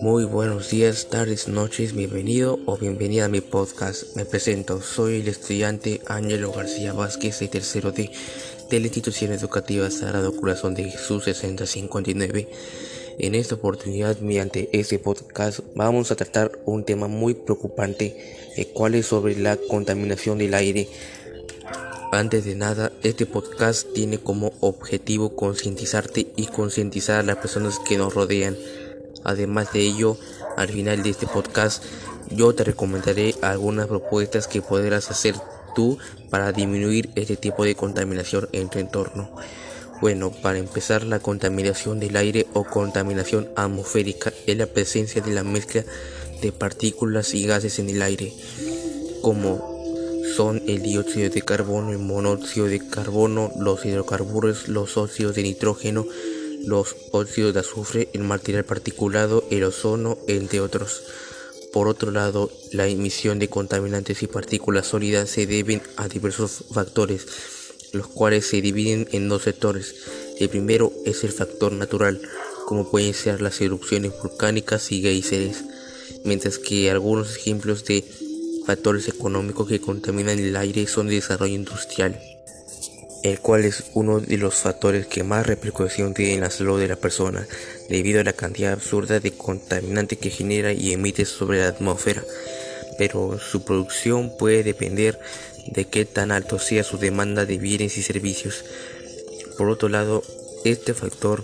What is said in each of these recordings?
Muy buenos días, tardes, noches, bienvenido o bienvenida a mi podcast. Me presento, soy el estudiante Ángelo García Vázquez de tercero D de la institución educativa Sagrado Corazón de Jesús 6059. En esta oportunidad, mediante este podcast, vamos a tratar un tema muy preocupante, el cual es sobre la contaminación del aire. Antes de nada, este podcast tiene como objetivo concientizarte y concientizar a las personas que nos rodean. Además de ello, al final de este podcast, yo te recomendaré algunas propuestas que podrás hacer tú para disminuir este tipo de contaminación en tu entorno. Bueno, para empezar, la contaminación del aire o contaminación atmosférica es la presencia de la mezcla de partículas y gases en el aire, como son el dióxido de carbono, el monóxido de carbono, los hidrocarburos, los óxidos de nitrógeno, los óxidos de azufre, el material particulado, el ozono, entre otros. Por otro lado, la emisión de contaminantes y partículas sólidas se deben a diversos factores los cuales se dividen en dos sectores. El primero es el factor natural, como pueden ser las erupciones volcánicas y geysers, mientras que algunos ejemplos de factores económicos que contaminan el aire son el desarrollo industrial, el cual es uno de los factores que más repercusión tiene en la salud de la persona, debido a la cantidad absurda de contaminantes que genera y emite sobre la atmósfera pero su producción puede depender de qué tan alto sea su demanda de bienes y servicios. Por otro lado, este factor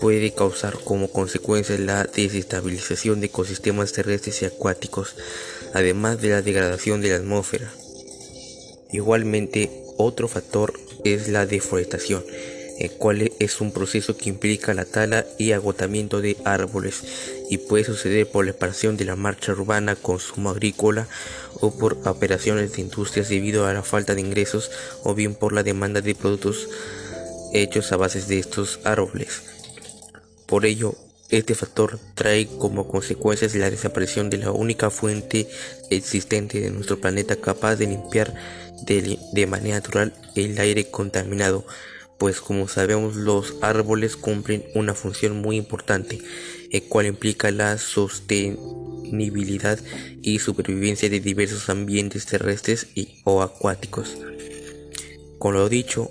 puede causar como consecuencia la desestabilización de ecosistemas terrestres y acuáticos, además de la degradación de la atmósfera. Igualmente, otro factor es la deforestación el cual es un proceso que implica la tala y agotamiento de árboles y puede suceder por la expansión de la marcha urbana, consumo agrícola o por operaciones de industrias debido a la falta de ingresos o bien por la demanda de productos hechos a base de estos árboles. Por ello, este factor trae como consecuencias la desaparición de la única fuente existente de nuestro planeta capaz de limpiar de, manera natural el aire contaminado pues como sabemos los árboles cumplen una función muy importante, el cual implica la sostenibilidad y supervivencia de diversos ambientes terrestres y, o acuáticos. Con lo dicho,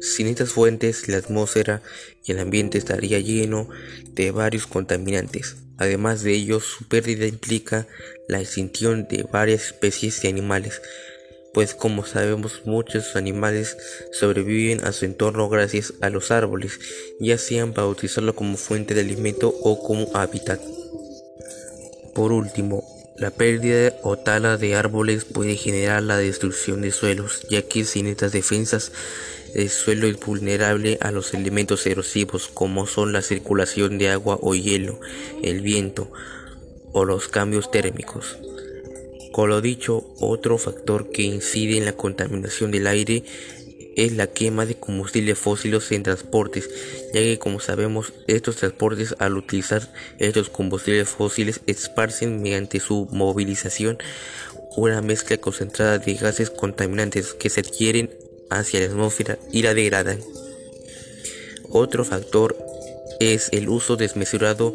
sin estas fuentes, la atmósfera y el ambiente estaría lleno de varios contaminantes. Además de ello, su pérdida implica la extinción de varias especies de animales, pues como sabemos muchos animales sobreviven a su entorno gracias a los árboles, ya sean para utilizarlo como fuente de alimento o como hábitat. Por último, la pérdida o tala de árboles puede generar la destrucción de suelos, ya que sin estas defensas el suelo es vulnerable a los elementos erosivos como son la circulación de agua o hielo, el viento o los cambios térmicos. Con lo dicho, otro factor que incide en la contaminación del aire es la quema de combustibles fósiles en transportes, ya que como sabemos estos transportes al utilizar estos combustibles fósiles esparcen mediante su movilización una mezcla concentrada de gases contaminantes que se adquieren hacia la atmósfera y la degradan. Otro factor es el uso desmesurado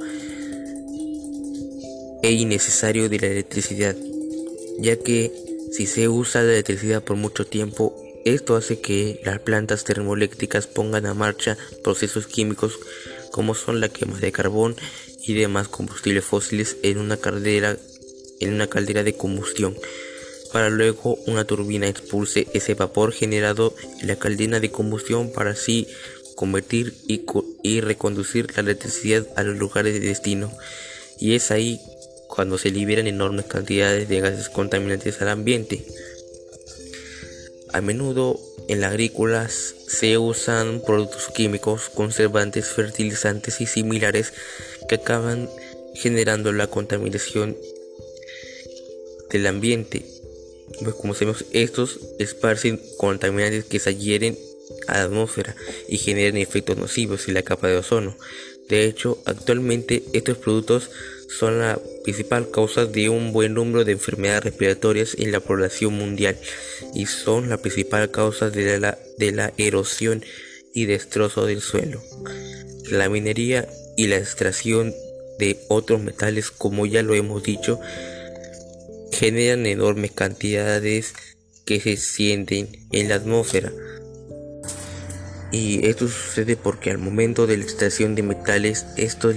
e innecesario de la electricidad ya que si se usa la electricidad por mucho tiempo, esto hace que las plantas termoeléctricas pongan a marcha procesos químicos como son la quema de carbón y demás combustibles fósiles en una caldera, en una caldera de combustión, para luego una turbina expulse ese vapor generado en la caldera de combustión para así convertir y, y reconducir la electricidad a los lugares de destino. Y es ahí cuando se liberan enormes cantidades de gases contaminantes al ambiente. A menudo en la agrícola se usan productos químicos, conservantes, fertilizantes y similares que acaban generando la contaminación del ambiente. Pues como sabemos, estos esparcen contaminantes que se adhieren a la atmósfera y generan efectos nocivos en la capa de ozono. De hecho, actualmente estos productos son la principal causa de un buen número de enfermedades respiratorias en la población mundial y son la principal causa de la, de la erosión y destrozo del suelo. La minería y la extracción de otros metales, como ya lo hemos dicho, generan enormes cantidades que se sienten en la atmósfera. Y esto sucede porque al momento de la extracción de metales, estos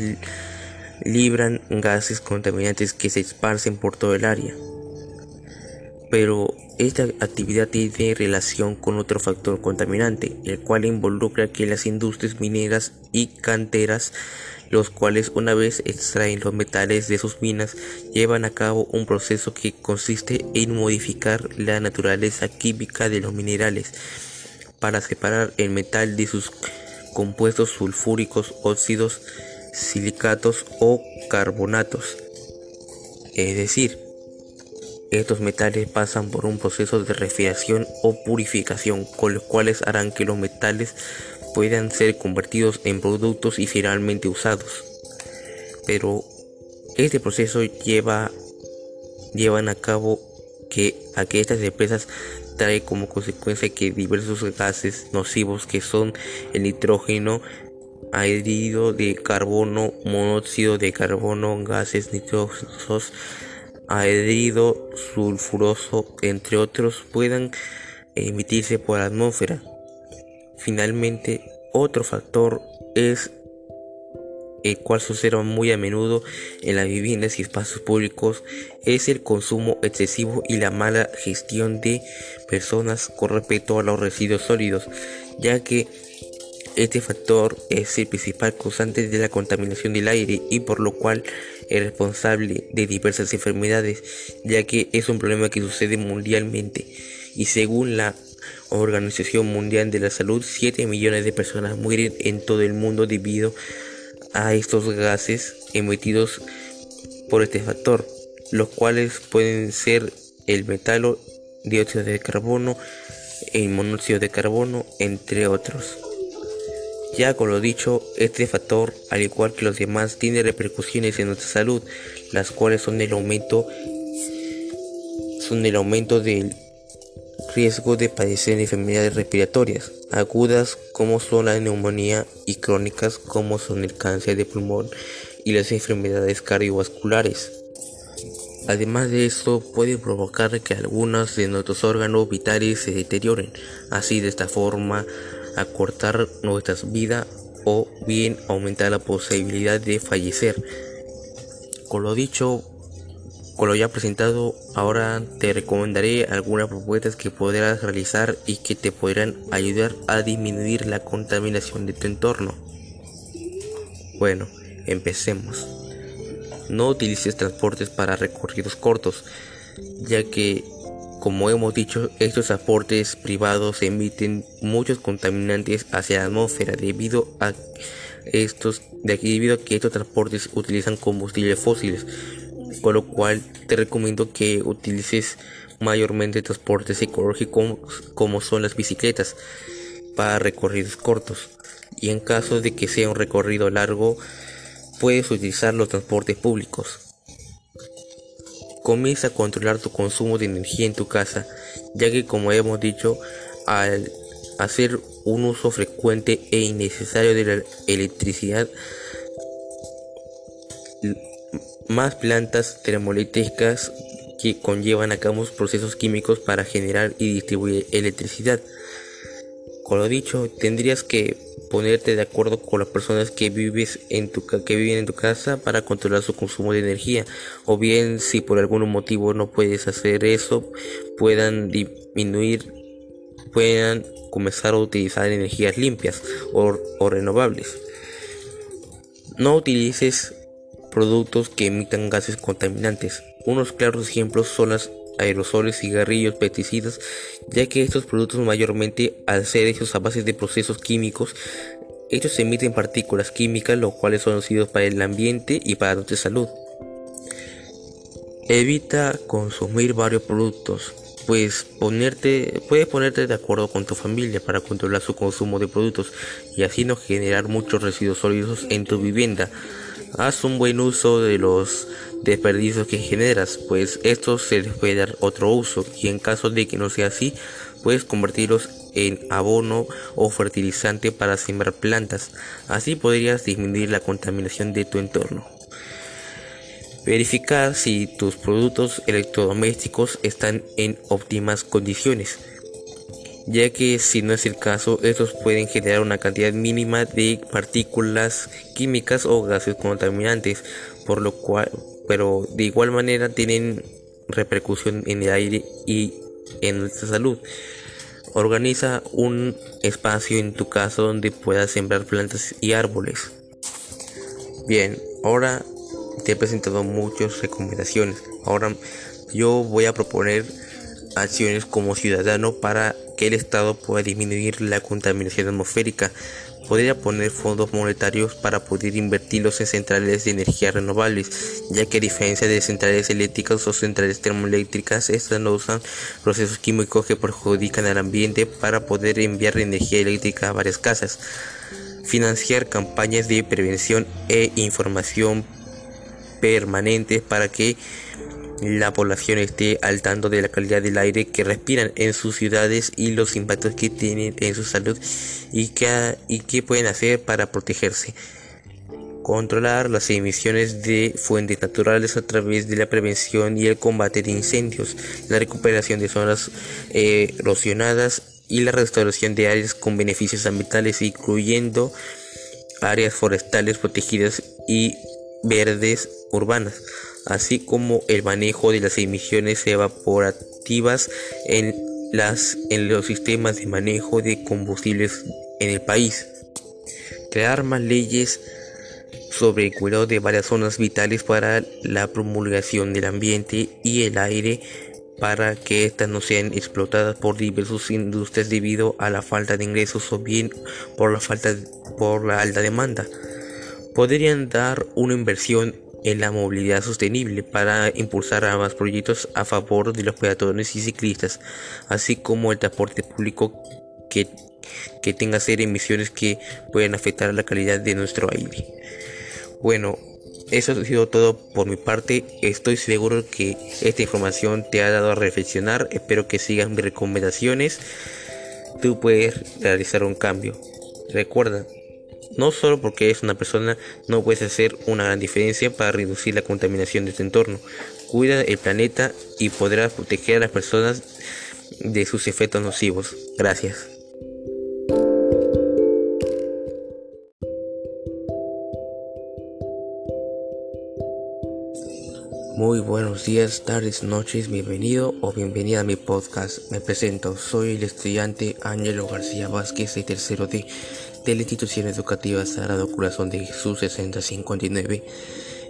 libran gases contaminantes que se esparcen por todo el área. Pero esta actividad tiene relación con otro factor contaminante, el cual involucra que las industrias mineras y canteras, los cuales una vez extraen los metales de sus minas, llevan a cabo un proceso que consiste en modificar la naturaleza química de los minerales para separar el metal de sus compuestos sulfúricos, óxidos, silicatos o carbonatos. Es decir, estos metales pasan por un proceso de refrigeración o purificación, con los cuales harán que los metales puedan ser convertidos en productos y finalmente usados. Pero este proceso lleva llevan a cabo que a que estas empresas trae como consecuencia que diversos gases nocivos que son el nitrógeno, anhídrido de carbono, monóxido de carbono, gases nitrosos, anhídrido sulfuroso, entre otros, puedan emitirse por la atmósfera. Finalmente, otro factor es el cual se muy a menudo en las viviendas y espacios públicos, es el consumo excesivo y la mala gestión de personas con respecto a los residuos sólidos, ya que este factor es el principal causante de la contaminación del aire y por lo cual es responsable de diversas enfermedades, ya que es un problema que sucede mundialmente. Y según la Organización Mundial de la Salud, 7 millones de personas mueren en todo el mundo debido a estos gases emitidos por este factor, los cuales pueden ser el metalo, dióxido de carbono, el monóxido de carbono, entre otros. Ya con lo dicho, este factor, al igual que los demás, tiene repercusiones en nuestra salud, las cuales son el aumento son el aumento del riesgo de padecer enfermedades respiratorias agudas como son la neumonía y crónicas como son el cáncer de pulmón y las enfermedades cardiovasculares. Además de esto puede provocar que algunos de nuestros órganos vitales se deterioren, así de esta forma acortar nuestra vida o bien aumentar la posibilidad de fallecer. Con lo dicho, con lo ya presentado, ahora te recomendaré algunas propuestas que podrás realizar y que te podrán ayudar a disminuir la contaminación de tu entorno. Bueno, empecemos. No utilices transportes para recorridos cortos, ya que, como hemos dicho, estos transportes privados emiten muchos contaminantes hacia la atmósfera debido a estos, de aquí debido a que estos transportes utilizan combustibles fósiles con lo cual te recomiendo que utilices mayormente transportes ecológicos como son las bicicletas para recorridos cortos y en caso de que sea un recorrido largo puedes utilizar los transportes públicos. Comienza a controlar tu consumo de energía en tu casa, ya que como hemos dicho, al hacer un uso frecuente e innecesario de la electricidad, más plantas termoeléctricas que conllevan a cabo procesos químicos para generar y distribuir electricidad. Con lo dicho, tendrías que ponerte de acuerdo con las personas que vives en tu que viven en tu casa para controlar su consumo de energía o bien si por algún motivo no puedes hacer eso puedan disminuir puedan comenzar a utilizar energías limpias o, o renovables no utilices productos que emitan gases contaminantes. Unos claros ejemplos son los aerosoles, cigarrillos, pesticidas, ya que estos productos mayormente al ser hechos a base de procesos químicos, ellos emiten partículas químicas, los cuales son nocivos para el ambiente y para nuestra salud. Evita consumir varios productos, pues ponerte, puedes ponerte de acuerdo con tu familia para controlar su consumo de productos y así no generar muchos residuos sólidos en tu vivienda. Haz un buen uso de los desperdicios que generas, pues estos se les puede dar otro uso y en caso de que no sea así, puedes convertirlos en abono o fertilizante para sembrar plantas. Así podrías disminuir la contaminación de tu entorno. Verificar si tus productos electrodomésticos están en óptimas condiciones, ya que si no es el caso, estos pueden generar una cantidad mínima de partículas químicas o gases contaminantes, por lo cual, pero de igual manera tienen repercusión en el aire y en nuestra salud. Organiza un espacio en tu casa donde puedas sembrar plantas y árboles. Bien, ahora te he presentado muchas recomendaciones. Ahora yo voy a proponer acciones como ciudadano para que el Estado pueda disminuir la contaminación atmosférica podría poner fondos monetarios para poder invertirlos en centrales de energía renovables, ya que a diferencia de centrales eléctricas o centrales termoeléctricas, estas no usan procesos químicos que perjudican al ambiente para poder enviar energía eléctrica a varias casas. Financiar campañas de prevención e información permanentes para que la población esté al tanto de la calidad del aire que respiran en sus ciudades y los impactos que tienen en su salud y qué y pueden hacer para protegerse. Controlar las emisiones de fuentes naturales a través de la prevención y el combate de incendios, la recuperación de zonas eh, erosionadas y la restauración de áreas con beneficios ambientales, incluyendo áreas forestales protegidas y verdes urbanas así como el manejo de las emisiones evaporativas en, las, en los sistemas de manejo de combustibles en el país. Crear más leyes sobre el cuidado de varias zonas vitales para la promulgación del ambiente y el aire para que éstas no sean explotadas por diversas industrias debido a la falta de ingresos o bien por la falta por la alta demanda. Podrían dar una inversión en la movilidad sostenible para impulsar a más proyectos a favor de los peatones y ciclistas, así como el transporte público que, que tenga ser emisiones que pueden afectar la calidad de nuestro aire. Bueno, eso ha sido todo por mi parte. Estoy seguro que esta información te ha dado a reflexionar. Espero que sigas mis recomendaciones. Tú puedes realizar un cambio. Recuerda, no solo porque es una persona, no puedes hacer una gran diferencia para reducir la contaminación de tu entorno. Cuida el planeta y podrás proteger a las personas de sus efectos nocivos. Gracias. Muy buenos días, tardes, noches, bienvenido o bienvenida a mi podcast. Me presento, soy el estudiante Ángelo García Vázquez de tercero D de la institución educativa Sagrado Corazón de Jesús 6059.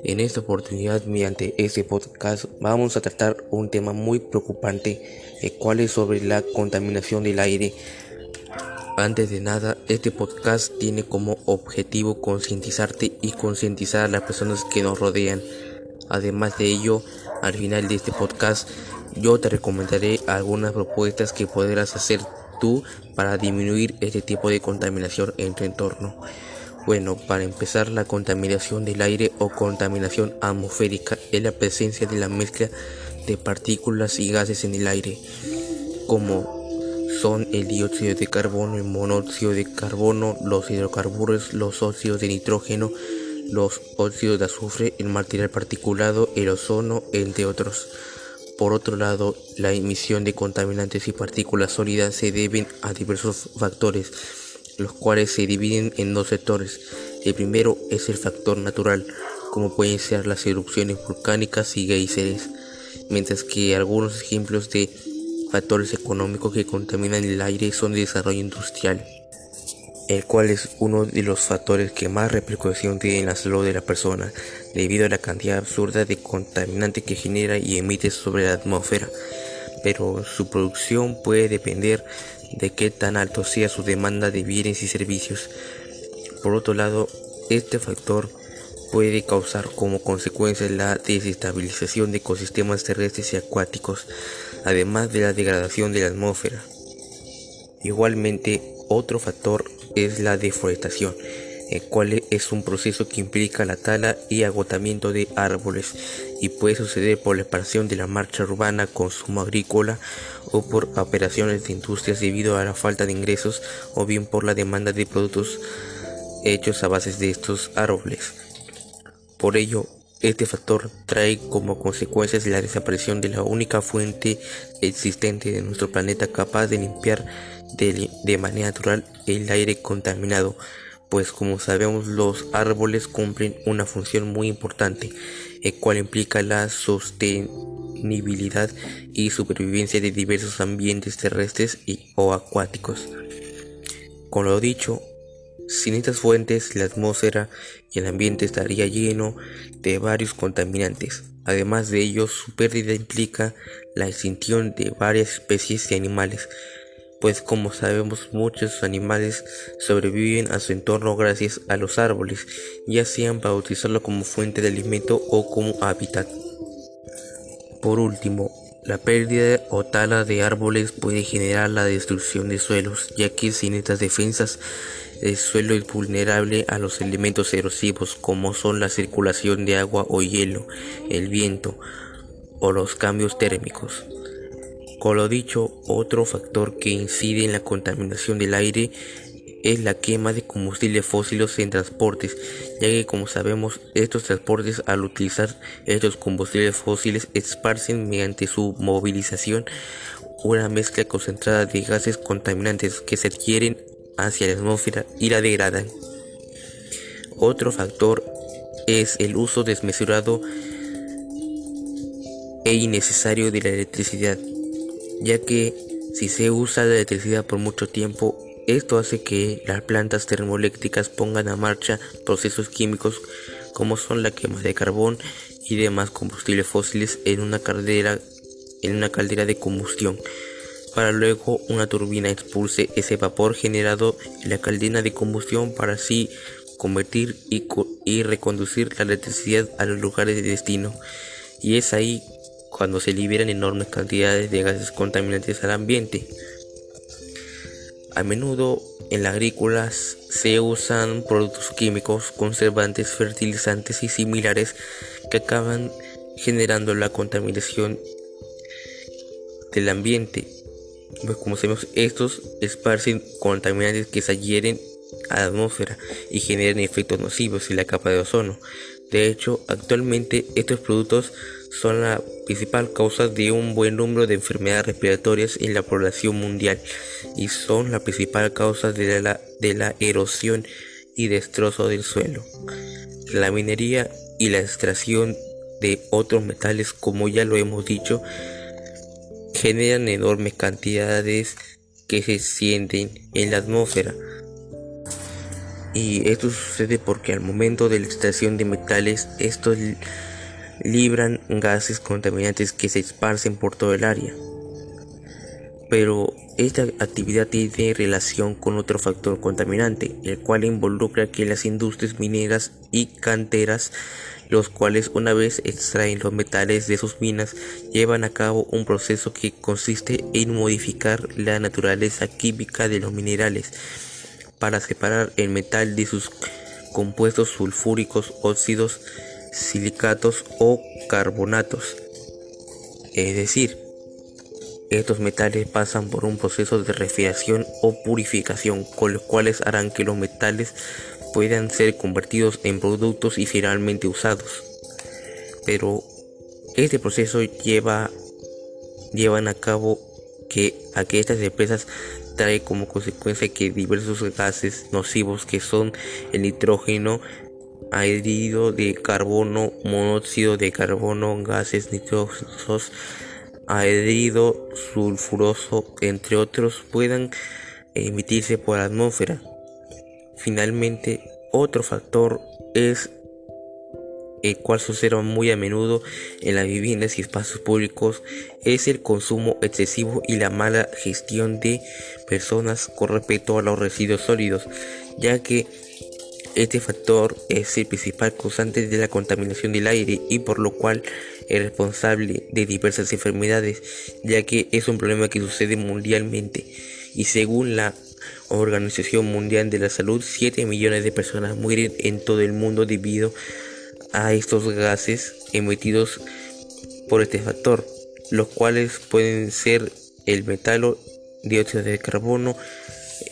En esta oportunidad, mediante este podcast, vamos a tratar un tema muy preocupante, el cual es sobre la contaminación del aire. Antes de nada, este podcast tiene como objetivo concientizarte y concientizar a las personas que nos rodean. Además de ello, al final de este podcast, yo te recomendaré algunas propuestas que podrás hacer para disminuir este tipo de contaminación en tu entorno? Bueno, para empezar, la contaminación del aire o contaminación atmosférica es la presencia de la mezcla de partículas y gases en el aire, como son el dióxido de carbono, el monóxido de carbono, los hidrocarburos, los óxidos de nitrógeno, los óxidos de azufre, el material particulado, el ozono, entre otros. Por otro lado, la emisión de contaminantes y partículas sólidas se deben a diversos factores, los cuales se dividen en dos sectores. El primero es el factor natural, como pueden ser las erupciones volcánicas y geysers, mientras que algunos ejemplos de factores económicos que contaminan el aire son el desarrollo industrial el cual es uno de los factores que más repercusión tiene en la salud de la persona, debido a la cantidad absurda de contaminantes que genera y emite sobre la atmósfera. Pero su producción puede depender de qué tan alto sea su demanda de bienes y servicios. Por otro lado, este factor puede causar como consecuencia la desestabilización de ecosistemas terrestres y acuáticos, además de la degradación de la atmósfera. Igualmente, otro factor es la deforestación, el cual es un proceso que implica la tala y agotamiento de árboles y puede suceder por la expansión de la marcha urbana, consumo agrícola o por operaciones de industrias debido a la falta de ingresos o bien por la demanda de productos hechos a base de estos árboles. Por ello, Este factor trae como consecuencia la desaparición de la única fuente existente de nuestro planeta capaz de limpiar de, manera natural el aire contaminado, pues como sabemos los árboles cumplen una función muy importante, el cual implica la sostenibilidad y supervivencia de diversos ambientes terrestres y, o acuáticos. Con lo dicho, sin estas fuentes, la atmósfera y el ambiente estaría lleno de varios contaminantes. Además de ello, su pérdida implica la extinción de varias especies de animales, pues como sabemos muchos animales sobreviven a su entorno gracias a los árboles, ya sean para utilizarlo como fuente de alimento o como hábitat. Por último, la pérdida o tala de árboles puede generar la destrucción de suelos, ya que sin estas defensas el suelo es vulnerable a los elementos erosivos como son la circulación de agua o hielo, el viento o los cambios térmicos. Con lo dicho, otro factor que incide en la contaminación del aire es la quema de combustibles fósiles en transportes, ya que como sabemos estos transportes al utilizar estos combustibles fósiles esparcen mediante su movilización una mezcla concentrada de gases contaminantes que se adquieren hacia la atmósfera y la degradan. Otro factor es el uso desmesurado e innecesario de la electricidad, ya que si se usa la electricidad por mucho tiempo, esto hace que las plantas termoeléctricas pongan a marcha procesos químicos como son la quema de carbón y demás combustibles fósiles en una caldera, en una caldera de combustión para luego una turbina expulse ese vapor generado en la caldera de combustión para así convertir y, reconducir la electricidad a los lugares de destino. Y es ahí cuando se liberan enormes cantidades de gases contaminantes al ambiente. A menudo en la agrícola se usan productos químicos, conservantes, fertilizantes y similares que acaban generando la contaminación del ambiente pues como sabemos, estos esparcen contaminantes que se adhieren a la atmósfera y generan efectos nocivos en la capa de ozono. De hecho, actualmente estos productos son la principal causa de un buen número de enfermedades respiratorias en la población mundial y son la principal causa de la, de la erosión y destrozo del suelo. La minería y la extracción de otros metales, como ya lo hemos dicho, generan enormes cantidades que se sienten en la atmósfera. Y esto sucede porque al momento de la extracción de metales, estos libran gases contaminantes que se esparcen por todo el área. Pero esta actividad tiene relación con otro factor contaminante, el cual involucra que las industrias mineras y canteras los cuales una vez extraen los metales de sus minas llevan a cabo un proceso que consiste en modificar la naturaleza química de los minerales para separar el metal de sus compuestos sulfúricos, óxidos, silicatos o carbonatos. Es decir, estos metales pasan por un proceso de refrigeración o purificación, con los cuales harán que los metales puedan ser convertidos en productos y finalmente usados. Pero este proceso lleva llevan a cabo que a que estas empresas trae como consecuencia que diversos gases nocivos que son el nitrógeno, anhídrido de carbono, monóxido de carbono, gases nitrosos, anhídrido sulfuroso, entre otros, puedan emitirse por la atmósfera. Finalmente, otro factor es el cual se muy a menudo en las viviendas y espacios públicos es el consumo excesivo y la mala gestión de personas con respecto a los residuos sólidos, ya que este factor es el principal causante de la contaminación del aire y por lo cual es responsable de diversas enfermedades, ya que es un problema que sucede mundialmente y según la Organización Mundial de la Salud, 7 millones de personas mueren en todo el mundo debido a estos gases emitidos por este factor, los cuales pueden ser el metalo, dióxido de carbono,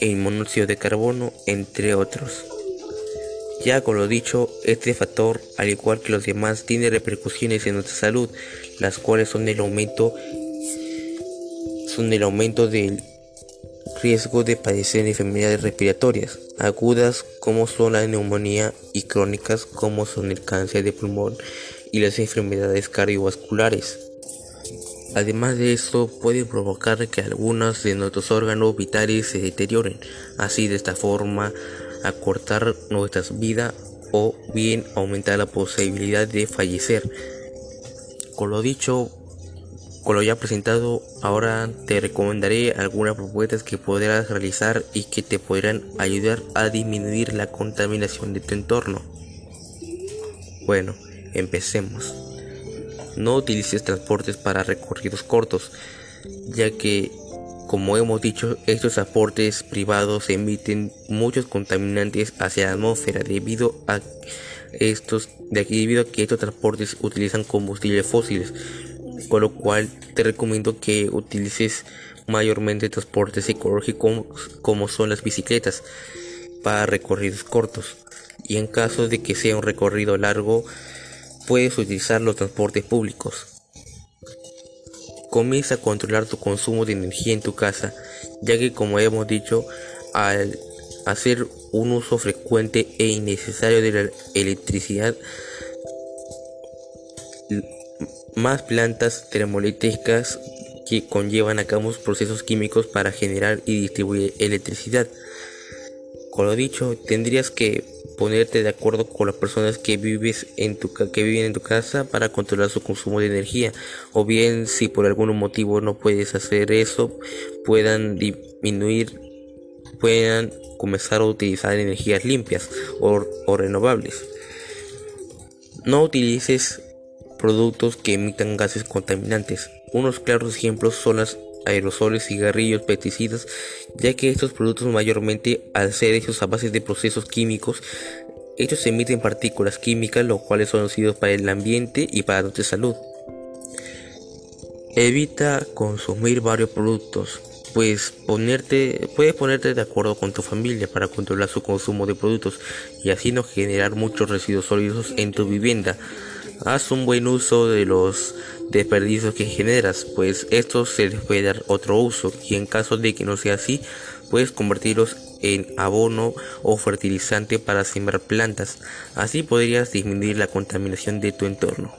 el monóxido de carbono, entre otros. Ya con lo dicho, este factor, al igual que los demás, tiene repercusiones en nuestra salud, las cuales son el aumento son el aumento del riesgo de padecer enfermedades respiratorias agudas como son la neumonía y crónicas como son el cáncer de pulmón y las enfermedades cardiovasculares. Además de esto, puede provocar que algunos de nuestros órganos vitales se deterioren, así de esta forma acortar nuestra vida o bien aumentar la posibilidad de fallecer. Con lo dicho, con lo ya presentado, ahora te recomendaré algunas propuestas que podrás realizar y que te podrán ayudar a disminuir la contaminación de tu entorno. Bueno, empecemos. No utilices transportes para recorridos cortos, ya que, como hemos dicho, estos transportes privados emiten muchos contaminantes hacia la atmósfera debido a estos, debido a que estos transportes utilizan combustibles fósiles con lo cual te recomiendo que utilices mayormente transportes ecológicos como son las bicicletas para recorridos cortos y en caso de que sea un recorrido largo puedes utilizar los transportes públicos. Comienza a controlar tu consumo de energía en tu casa, ya que como hemos dicho, al hacer un uso frecuente e innecesario de la electricidad, más plantas termoeléctricas que conllevan a cabo procesos químicos para generar y distribuir electricidad. Con lo dicho, tendrías que ponerte de acuerdo con las personas que vives en tu que viven en tu casa para controlar su consumo de energía o bien si por algún motivo no puedes hacer eso puedan disminuir puedan comenzar a utilizar energías limpias o, o renovables no utilices productos que emitan gases contaminantes. Unos claros ejemplos son los aerosoles, cigarrillos, pesticidas, ya que estos productos mayormente al ser hechos a base de procesos químicos, ellos emiten partículas químicas, los cuales son nocivos para el ambiente y para nuestra salud. Evita consumir varios productos, pues ponerte, puedes ponerte de acuerdo con tu familia para controlar su consumo de productos y así no generar muchos residuos sólidos en tu vivienda. Haz un buen uso de los desperdicios que generas, pues estos se les puede dar otro uso y en caso de que no sea así, puedes convertirlos en abono o fertilizante para sembrar plantas. Así podrías disminuir la contaminación de tu entorno.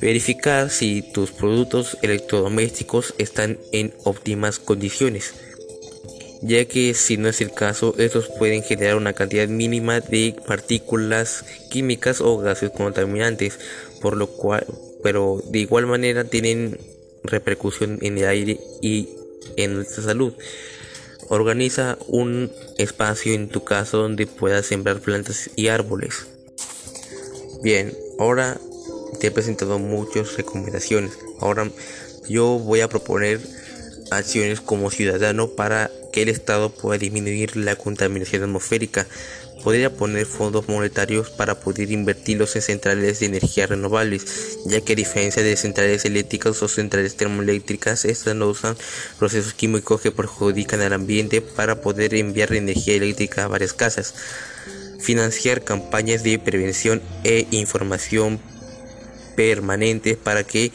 Verificar si tus productos electrodomésticos están en óptimas condiciones ya que si no es el caso, estos pueden generar una cantidad mínima de partículas químicas o gases contaminantes, por lo cual, pero de igual manera tienen repercusión en el aire y en nuestra salud. Organiza un espacio en tu casa donde puedas sembrar plantas y árboles. Bien, ahora te he presentado muchas recomendaciones. Ahora yo voy a proponer acciones como ciudadano para que el Estado pueda disminuir la contaminación atmosférica. Podría poner fondos monetarios para poder invertirlos en centrales de energía renovables, ya que a diferencia de centrales eléctricas o centrales termoeléctricas, estas no usan procesos químicos que perjudican al ambiente para poder enviar energía eléctrica a varias casas. Financiar campañas de prevención e información permanentes para que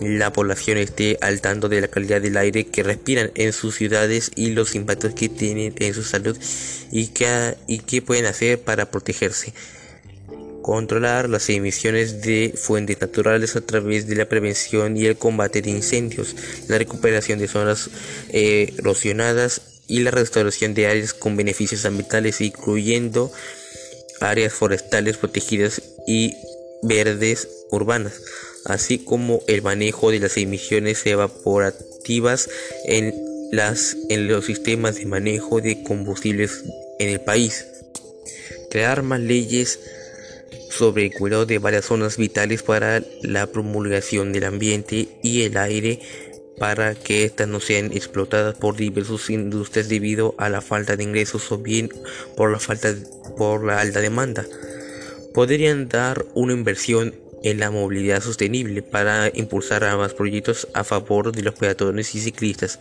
la población esté al tanto de la calidad del aire que respiran en sus ciudades y los impactos que tienen en su salud y qué y pueden hacer para protegerse. Controlar las emisiones de fuentes naturales a través de la prevención y el combate de incendios, la recuperación de zonas eh, erosionadas y la restauración de áreas con beneficios ambientales, incluyendo áreas forestales protegidas y verdes urbanas así como el manejo de las emisiones evaporativas en, las, en los sistemas de manejo de combustibles en el país. Crear más leyes sobre el cuidado de varias zonas vitales para la promulgación del ambiente y el aire para que éstas no sean explotadas por diversas industrias debido a la falta de ingresos o bien por la falta por la alta demanda. Podrían dar una inversión en la movilidad sostenible para impulsar ambos proyectos a favor de los peatones y ciclistas,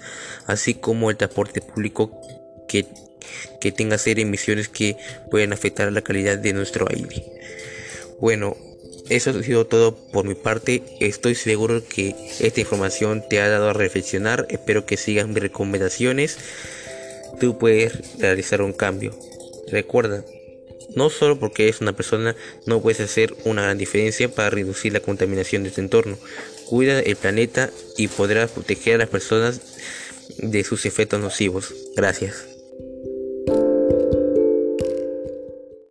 así como el transporte público que que tenga serias emisiones que pueden afectar la calidad de nuestro aire. Bueno, eso ha sido todo por mi parte. Estoy seguro que esta información te ha dado a reflexionar. Espero que sigas mis recomendaciones. Tú puedes realizar un cambio. Recuerda, no solo porque eres una persona, no puedes hacer una gran diferencia para reducir la contaminación de tu entorno. Cuida el planeta y podrás proteger a las personas de sus efectos nocivos. Gracias.